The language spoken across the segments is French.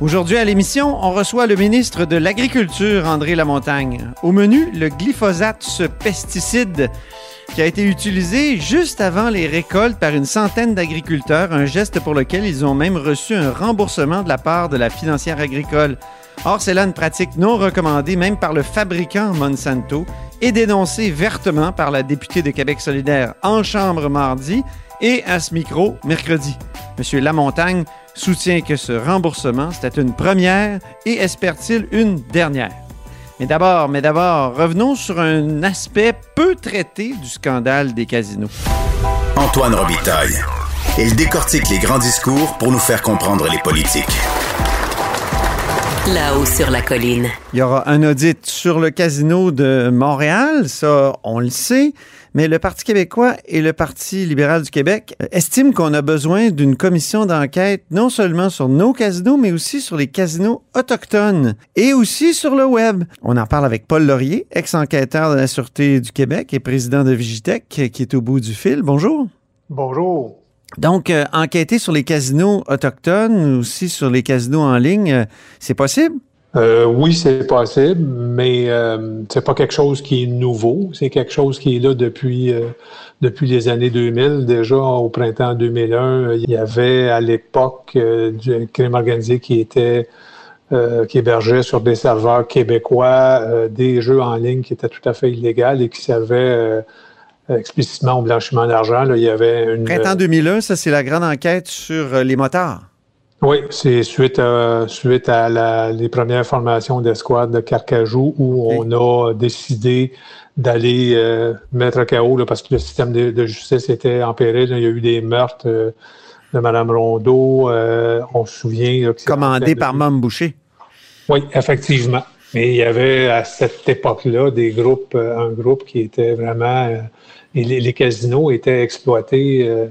Aujourd'hui à l'émission, on reçoit le ministre de l'Agriculture, André Lamontagne. Au menu, le glyphosate, ce pesticide qui a été utilisé juste avant les récoltes par une centaine d'agriculteurs, un geste pour lequel ils ont même reçu un remboursement de la part de la financière agricole. Or, c'est là une pratique non recommandée même par le fabricant Monsanto et dénoncée vertement par la députée de Québec solidaire en Chambre mardi et à ce micro mercredi. Monsieur Lamontagne soutient que ce remboursement, c'était une première et espère-t-il une dernière. Mais d'abord, mais d'abord, revenons sur un aspect peu traité du scandale des casinos. Antoine Robitaille. Il décortique les grands discours pour nous faire comprendre les politiques. Là-haut sur la colline. Il y aura un audit sur le casino de Montréal, ça, on le sait. Mais le Parti québécois et le Parti libéral du Québec estiment qu'on a besoin d'une commission d'enquête non seulement sur nos casinos, mais aussi sur les casinos autochtones et aussi sur le web. On en parle avec Paul Laurier, ex-enquêteur de la Sûreté du Québec et président de Vigitech, qui est au bout du fil. Bonjour. Bonjour. Donc, euh, enquêter sur les casinos autochtones, aussi sur les casinos en ligne, euh, c'est possible? Euh, oui, c'est possible, mais euh, c'est pas quelque chose qui est nouveau. C'est quelque chose qui est là depuis euh, les années 2000. Déjà au printemps 2001, il y avait à l'époque du crime organisé qui était hébergeait sur des serveurs québécois des jeux en ligne qui étaient tout à fait illégaux et qui servaient explicitement au blanchiment d'argent. Il y avait Printemps 2001, ça c'est la grande enquête sur les motards. Oui, c'est suite à, suite à la, les premières formations d'escouade de Carcajou où on a décidé d'aller euh, mettre à chaos là, parce que le système de, de, justice était en péril. Il y a eu des meurtres euh, de Mme Rondeau. Euh, on se souvient. Là, Commandé par Mme Boucher. Oui, effectivement. Mais il y avait à cette époque-là des groupes, un groupe qui était vraiment. les, les, casinos étaient exploités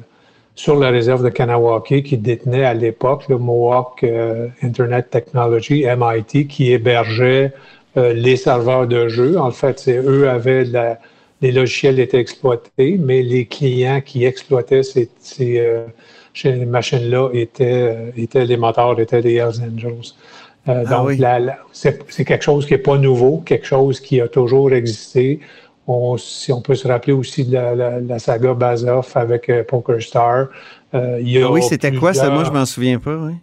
sur la réserve de Kanawake qui détenait à l'époque le Mohawk euh, Internet Technology, MIT, qui hébergeait euh, les serveurs de jeux. En fait, c'est eux avaient la, les logiciels étaient exploités, mais les clients qui exploitaient ces, ces, euh, ces machines-là étaient, étaient les moteurs, étaient les Hells Angels. Ah donc, oui. c'est quelque chose qui n'est pas nouveau, quelque chose qui a toujours existé. On, si on peut se rappeler aussi de la, la, la saga Bazoff avec euh, Poker Star. Euh, il y a ah oui, c'était plusieurs... quoi ça? Moi, je m'en souviens pas. Oui.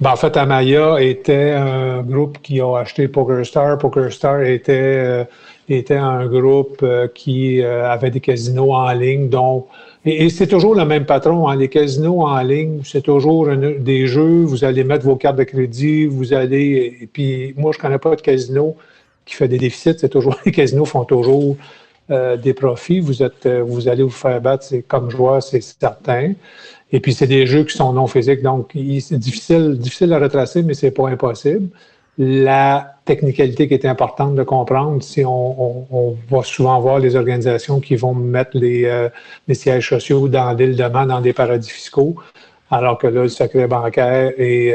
Ben, en fait, Amaya était un groupe qui a acheté Poker Star. Poker Star était, euh, était un groupe euh, qui euh, avait des casinos en ligne. Donc, et, et c'est toujours le même patron. Hein. Les casinos en ligne, c'est toujours des jeux. Vous allez mettre vos cartes de crédit. Vous allez. Et puis, moi, je connais pas de casino qui fait des déficits, c'est toujours les casinos font toujours euh, des profits. Vous êtes, euh, vous allez vous faire battre, c'est comme joueur, c'est certain. Et puis c'est des jeux qui sont non physiques, donc c'est difficile, difficile à retracer, mais c'est pas impossible. La technicalité qui est importante de comprendre, si on, on, on va souvent voir les organisations qui vont mettre les, euh, les sièges sociaux dans l'île de Man, dans des paradis fiscaux, alors que là, le secret bancaire est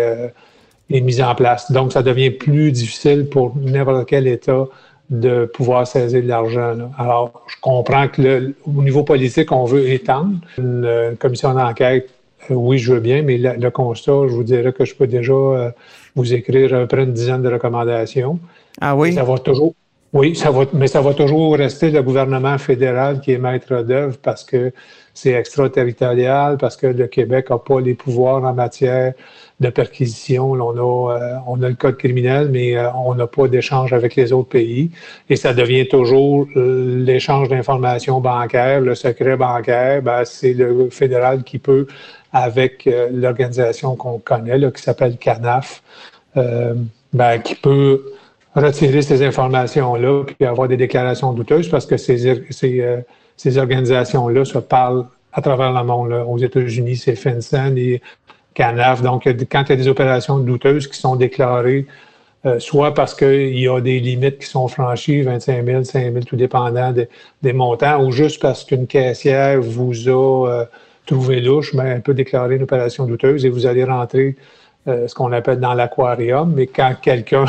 est mise en place. Donc, ça devient plus difficile pour n'importe quel État de pouvoir saisir de l'argent. Alors, je comprends que le, au niveau politique, on veut étendre une, une commission d'enquête. Euh, oui, je veux bien, mais le, le, constat, je vous dirais que je peux déjà euh, vous écrire à peu près une dizaine de recommandations. Ah oui? Ça va toujours. Oui, ça va, mais ça va toujours rester le gouvernement fédéral qui est maître d'œuvre parce que c'est extraterritorial, parce que le Québec n'a pas les pouvoirs en matière de perquisition. on, a, euh, on a le code criminel, mais euh, on n'a pas d'échange avec les autres pays. Et ça devient toujours euh, l'échange d'informations bancaires, le secret bancaire. Ben, c'est le fédéral qui peut, avec l'organisation qu'on connaît, là, qui s'appelle CANAF, ben, qui peut retirer ces informations-là puis avoir des déclarations douteuses parce que ces, ces, ces organisations-là se parlent à travers le monde. Aux États-Unis, c'est FinCEN et CANAF. Donc, quand il y a des opérations douteuses qui sont déclarées, euh, soit parce qu'il y a des limites qui sont franchies, 25 000, 5 000, tout dépendant des montants, ou juste parce qu'une caissière vous a euh, trouvé louche, mais elle peut déclarer une opération douteuse et vous allez rentrer euh, ce qu'on appelle dans l'aquarium. Mais quand quelqu'un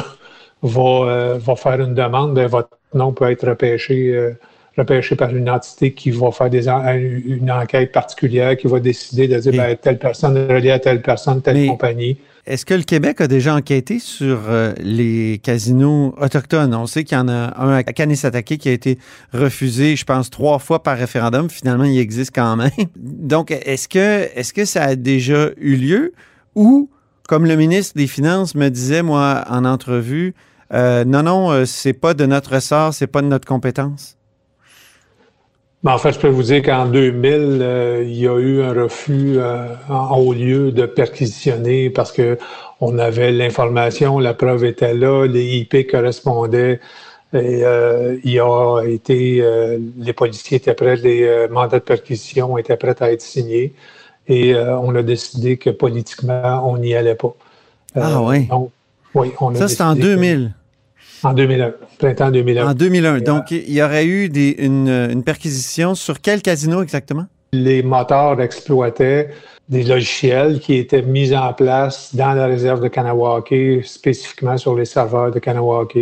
va, va faire une demande, bien, votre nom peut être repêché repêché par une entité qui va faire des une enquête particulière, qui va décider de dire ben, telle personne est reliée à telle personne, telle compagnie. Est-ce que le Québec a déjà enquêté sur euh, les casinos autochtones? On sait qu'il y en a un à Kanisatake qui a été refusé, je pense, trois fois par référendum. Finalement, il existe quand même. Donc, est-ce que, est-ce que ça a déjà eu lieu? Ou, comme le ministre des Finances me disait, moi, en entrevue, euh, non, non, euh, c'est pas de notre ressort, c'est pas de notre compétence? Ben, en fait, je peux vous dire qu'en 2000, euh, il y a eu un refus euh, en haut lieu de perquisitionner parce que on avait l'information, la preuve était là, les IP correspondaient. Et euh, il a été, les policiers étaient prêts, les mandats de perquisition étaient prêts à être signés. Et on a décidé que politiquement, on n'y allait pas. ah oui. oui, on a Ça, c'est en 2000. En 2001, printemps 2001. En 2001. Donc, il y aurait eu des, une, perquisition sur quel casino exactement? Les moteurs exploitaient des logiciels qui étaient mis en place dans la réserve de Kanawake, spécifiquement sur les serveurs de Kanawake.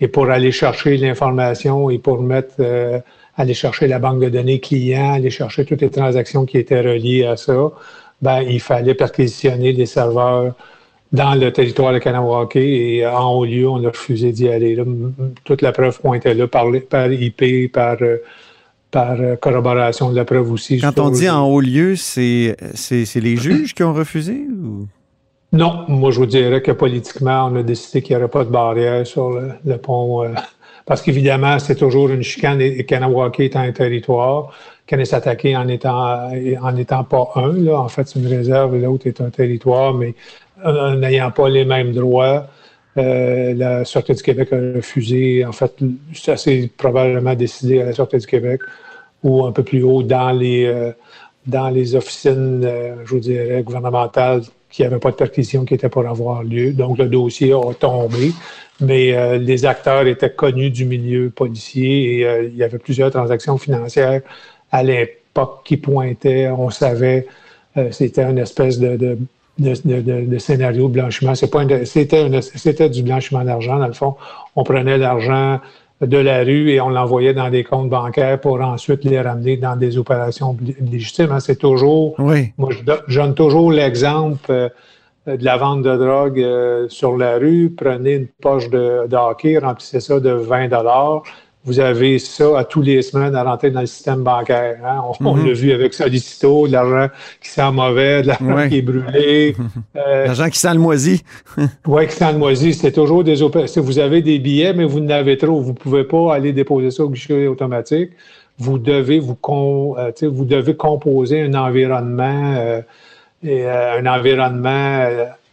Et pour aller chercher l'information et pour mettre, euh, aller chercher la banque de données client, aller chercher toutes les transactions qui étaient reliées à ça, ben, il fallait perquisitionner les serveurs dans le territoire de Kanawake et en haut lieu, on a refusé d'y aller. Toute la preuve pointait là par, par IP, par, euh, par euh, corroboration de la preuve aussi. Quand on dit en haut lieu, c'est les juges qui ont refusé ou? Non, moi je vous dirais que politiquement, on a décidé qu'il n'y aurait pas de barrière sur le, pont. Euh, parce qu'évidemment, c'est toujours une chicane et Kanawake est un territoire. s'attaquer en étant, en étant pas un, là. En fait, c'est une réserve et l'autre est un territoire, mais n'ayant pas les mêmes droits. Euh, la Sûreté du Québec a refusé, en fait, c'est assez probablement décidé à la Sûreté du Québec ou un peu plus haut dans les, euh, dans les officines, euh, je vous dirais, gouvernementales qui n'avaient pas de perquisition qui était pour avoir lieu. Donc, le dossier a tombé, mais les acteurs étaient connus du milieu policier et il y avait plusieurs transactions financières à l'époque qui pointaient, on savait, c'était une espèce de, scénario de blanchiment. C'était du blanchiment d'argent, dans le fond. On prenait l'argent de la rue et on l'envoyait dans des comptes bancaires pour ensuite les ramener dans des opérations légitimes. Hein. C'est toujours. Oui. Moi, je, donne toujours l'exemple euh, de la vente de drogue euh, sur la rue. Prenez une poche de, de hockey, remplissez ça de 20 vous avez ça à tous les semaines à rentrer dans le système bancaire. Hein. On, mhm. l'a vu avec Solicito, de l'argent qui sent mauvais, de l'argent qui est brûlé. Euh, l'argent qui sent le moisi. oui, qui sent le moisi. C'est toujours des opérations. Vous avez des billets, mais vous n'avez trop. Vous ne pouvez pas aller déposer ça au guichet automatique. Vous devez vous, euh, vous devez composer un environnement, euh, et, un environnement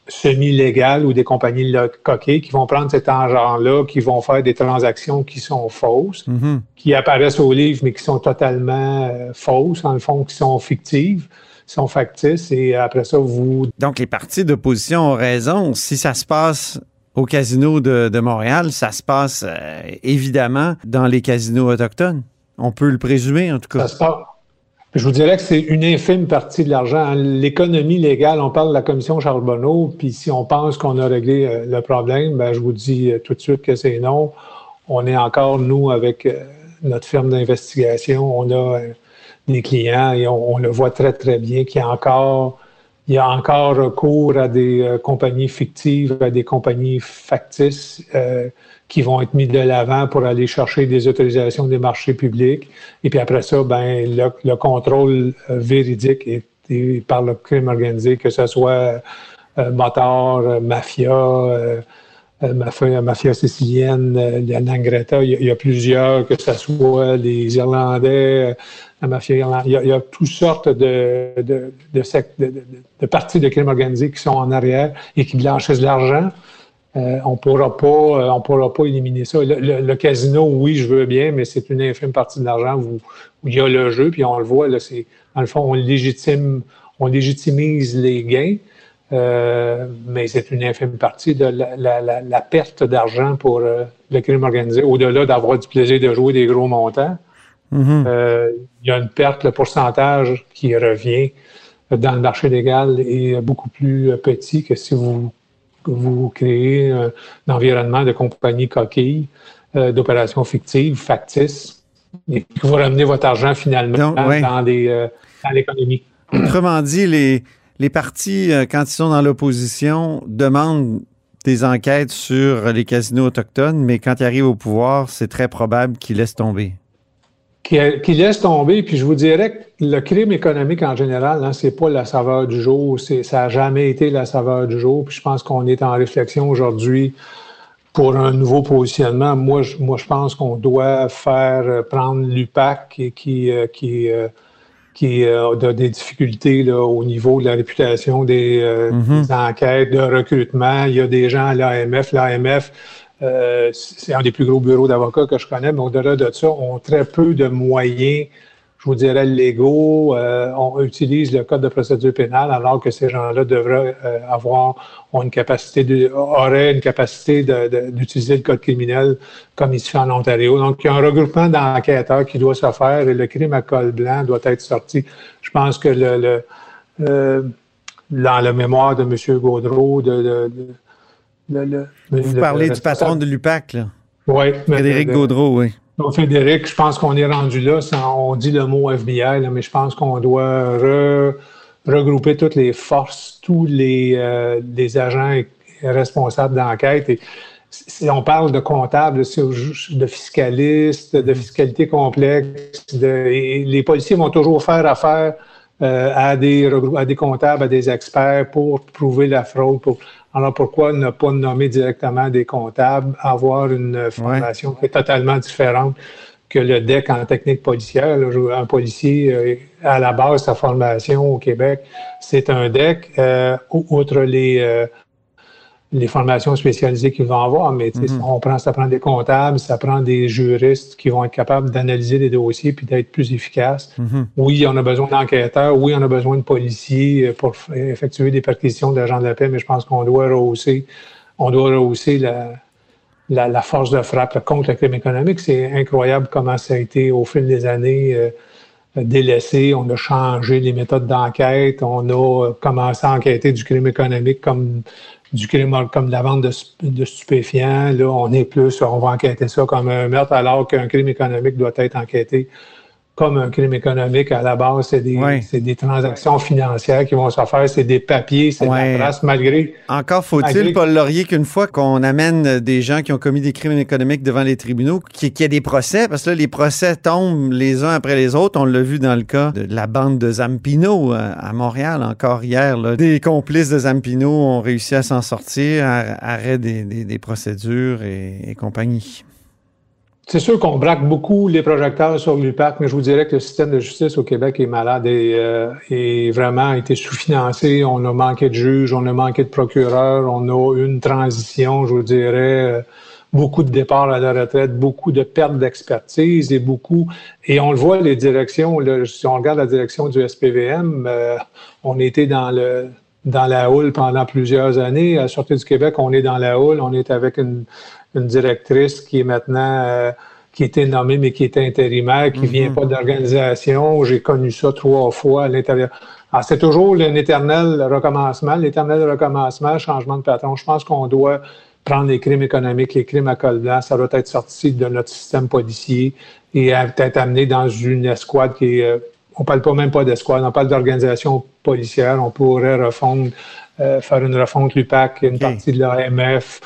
semi-légales ou des compagnies coquées qui vont prendre cet argent-là, qui vont faire des transactions qui sont fausses, mm-hmm. qui apparaissent au livre, mais qui sont totalement euh, fausses, en le fond, qui sont fictives, sont factices, et après ça, vous... Donc, les partis d'opposition ont raison. Si ça se passe au casino de, Montréal, ça se passe euh, évidemment dans les casinos autochtones. On peut le présumer, en tout cas. Ça se passe, je vous dirais que c'est une infime partie de l'argent. L'économie légale, on parle de la commission Charbonneau, puis si on pense qu'on a réglé euh, le problème, ben, je vous dis euh, tout de suite que c'est non. On est encore, nous, avec euh, notre firme d'investigation, on a des clients et on, le voit très, très bien qu'il y a encore il y a encore recours à des compagnies fictives, à des compagnies factices qui vont être mis de l'avant pour aller chercher des autorisations des marchés publics. Et puis après ça, ben le, contrôle euh, véridique est, par le crime organisé, que ce soit moteur, mafia, mafia, mafia sicilienne, la Nangreta, il y, a, plusieurs, que ce soit les Irlandais, la mafia irlandaise. Il y a, toutes sortes de, de, parties de crime organisé qui sont en arrière et qui blanchissent de l'argent. Euh, on pourra pas, euh, on pourra pas éliminer ça. Le, casino, oui, je veux bien, mais c'est une infime partie de l'argent où, il y a le jeu, puis on le voit, là, c'est, dans le fond, on légitime, on légitimise les gains, euh, mais c'est une infime partie de la, la, la, perte d'argent pour le crime organisé, au-delà d'avoir du plaisir de jouer des gros montants. Mm-hmm. Il y a une perte, le pourcentage qui revient dans le marché légal est beaucoup plus petit que si vous, vous créez un, environnement de compagnie coquille, euh, d'opérations fictives, factices, et que vous ramenez votre argent finalement euh, dans, l'économie. Autrement dit, les, les partis, quand ils sont dans l'opposition, demandent des enquêtes sur les casinos autochtones, mais quand ils arrivent au pouvoir, c'est très probable qu'ils laissent tomber qui, laisse tomber. Puis je vous dirais que le crime économique en général, hein, c'est pas la saveur du jour. Ça n'a jamais été la saveur du jour. Puis je pense qu'on est en réflexion aujourd'hui pour un nouveau positionnement. Moi, je, moi, je pense qu'on doit faire euh, prendre l'UPAC qui, qui, euh, qui, euh, qui a des difficultés là, au niveau de la réputation des, mm-hmm. des, enquêtes de recrutement. Il y a des gens à l'AMF. L'AMF euh, c'est un des plus gros bureaux d'avocats que je connais, mais au-delà de ça, ont très peu de moyens, je vous dirais, légaux. Euh, on utilise le code de procédure pénale alors que ces gens-là devraient euh, avoir ont une capacité de, auraient une capacité d'utiliser le code criminel comme il se fait en Ontario. Donc, il y a un regroupement d'enquêteurs qui doit se faire et le crime à col blanc doit être sorti. Je pense que le, le dans la mémoire de M. Gaudreau, de, de vous parlez du patron de l'UPAC, là. Oui. Frédéric Gaudreau, oui. Donc, Frédéric, je pense qu'on est rendu là. on dit le mot FBI, mais je pense qu'on doit regrouper toutes les forces, tous les, euh, agents responsables d'enquête. Et si on parle de comptables, de fiscalistes, de fiscalité complexe, les policiers vont toujours faire affaire euh, à, des, à des comptables, à des experts pour prouver la fraude, pour alors pourquoi ne pas nommer directement des comptables, avoir une formation qui est totalement différente que le DEC en technique policière? un policier, euh, à la base, sa formation au Québec, c'est un DEC. Euh, outre les, euh, les formations spécialisées qu'ils vont avoir, mais mm-hmm. on prend, ça prend des comptables, ça prend des juristes qui vont être capables d'analyser les dossiers puis d'être plus efficaces. Mm-hmm. Oui, on a besoin d'enquêteurs, oui, on a besoin de policiers pour effectuer des perquisitions d'agents de la paix, mais je pense qu'on doit rehausser, on doit rehausser la, la, force de frappe contre le crime économique. C'est incroyable comment ça a été au fil des années. Euh, délaissé, on a changé les méthodes d'enquête, on a commencé à enquêter du crime économique comme du crime comme la vente de, stupéfiants. Là, on est plus, on va enquêter ça comme un meurtre, alors qu'un crime économique doit être enquêté comme un crime économique. À la base, c'est des, des, transactions financières qui vont se faire, c'est des papiers, c'est des traces, malgré. Encore faut-il, Paul Laurier, qu'une fois qu'on amène des gens qui ont commis des crimes économiques devant les tribunaux, qu'il y ait des procès, parce que là, les procès tombent les uns après les autres. On l'a vu dans le cas de la bande de Zampino euh, à Montréal, encore hier. Des complices de Zampino ont réussi à s'en sortir, arrêt des, procédures et compagnie. C'est sûr qu'on braque beaucoup les projecteurs sur l'UPAC, mais je vous dirais que le système de justice au Québec est malade et, euh, vraiment été sous-financé. On a manqué de juges, on a manqué de procureurs, on a une transition, je vous dirais, euh, beaucoup de départs à la retraite, beaucoup de pertes d'expertise et beaucoup. Et on le voit, les directions, si on regarde la direction du SPVM, euh, on était dans le dans la houle pendant plusieurs années. À la Sûreté du Québec, on est dans la houle, on est avec une une directrice qui est maintenant euh, qui était nommée mais qui était intérimaire, qui vient mhm. pas d'organisation. J'ai connu ça trois fois à l'intérieur. Alors, c'est toujours un éternel recommencement, l'éternel recommencement, changement de patron. Je pense qu'on doit prendre les crimes économiques, les crimes à col blanc, ça doit être sorti de notre système policier et peut-être amené dans une escouade qui est euh, on parle pas même pas d'escouade, on parle d'organisation policière. On pourrait refondre, euh, faire une refonte l'UPAC, une partie de l'AMF,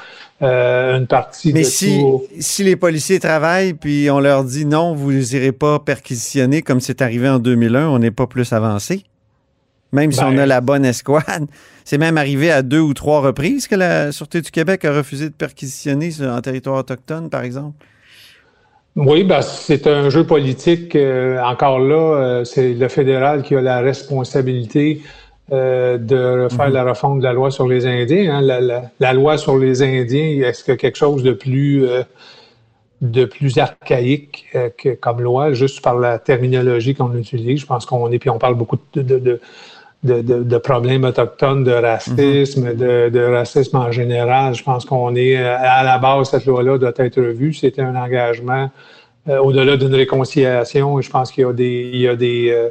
euh, une partie Mais de si, tout. si les policiers travaillent puis on leur dit non, vous n'irez pas perquisitionner comme c'est arrivé en 2001, on n'est pas plus avancé. Même si Ben- on a la bonne escouade. C'est même arrivé à deux ou trois reprises que la Sûreté du Québec a refusé de perquisitionner en territoire autochtone, par exemple. Oui, ben, c'est un jeu politique. euh, encore là, euh, c'est le fédéral qui a la responsabilité euh, de faire la refonte de la loi sur les Indiens. hein. La, la- la loi sur les Indiens, est-ce que quelque chose de plus euh, de plus archaïque euh, que, comme loi, juste par la terminologie qu'on utilise? Je pense qu'on est, puis on parle beaucoup de, de, de, de, de- de problèmes autochtones, de racisme, de, de racisme en général. Je pense qu'on est à la base, cette loi-là doit être revue. C'était un engagement euh, au-delà d'une réconciliation. Je pense qu'il y a des, il y a des, euh,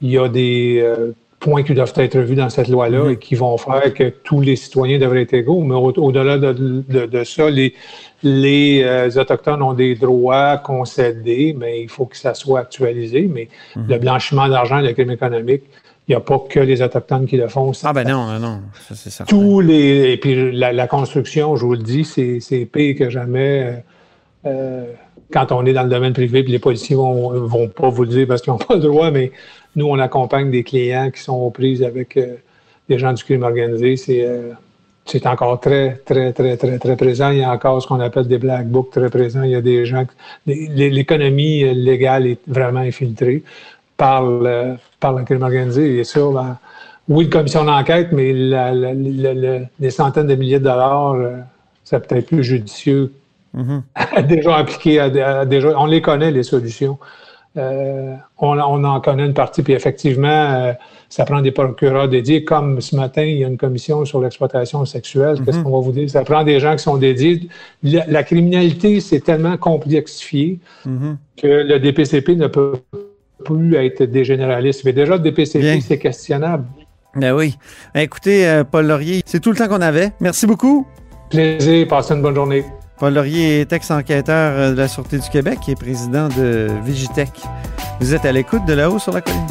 il y a des euh, points qui doivent être revus dans cette loi-là et qui vont faire que tous les citoyens devraient être égaux. Mais au- au-delà de, de- de ça, les, les euh, Autochtones ont des droits concédés, mais il faut que ça soit actualisé. Mais le blanchiment d'argent, le crime économique, il n'y a pas que les Autochtones qui le font. Ah ben non, non, non, ça c'est certain. Tous les. Et puis la, la construction, je vous le dis, c'est c'est pire que jamais. euh, euh, quand on est dans le domaine privé, puis les policiers vont, vont pas vous le dire parce qu'ils n'ont pas le droit, mais nous, on accompagne des clients qui sont aux prises avec euh, des gens du crime organisé. C'est euh, c'est encore très, très, très, très, très présent. Il y a encore ce qu'on appelle des black books très présents. Il y a des gens. L'économie euh, légale est vraiment infiltrée par le, par le crime organisé. Et ça, ben, oui, une commission d'enquête, mais la- la- la- la- les centaines de milliers de dollars, c'est peut-être plus judicieux à déjà appliquer. À, à déjà, on les connaît, les solutions. Euh, on, on en connaît une partie, puis effectivement, euh, ça prend des procureurs dédiés. Comme ce matin, il y a une commission sur l'exploitation sexuelle. Qu'est-ce qu'on va vous dire? Ça prend des gens qui sont dédiés. La, la criminalité, c'est tellement complexifié que le DPCP ne peut plus être des généralistes. Mais déjà, le. DPCP, c'est questionnable. Ben oui. Écoutez, euh, Paul Laurier, c'est tout le temps qu'on avait. Merci beaucoup. Plaisir, passez une bonne journée. Paul Laurier est ex-enquêteur de la Sûreté du Québec et président de Vigitech. Vous êtes à l'écoute de là-haut sur la colline.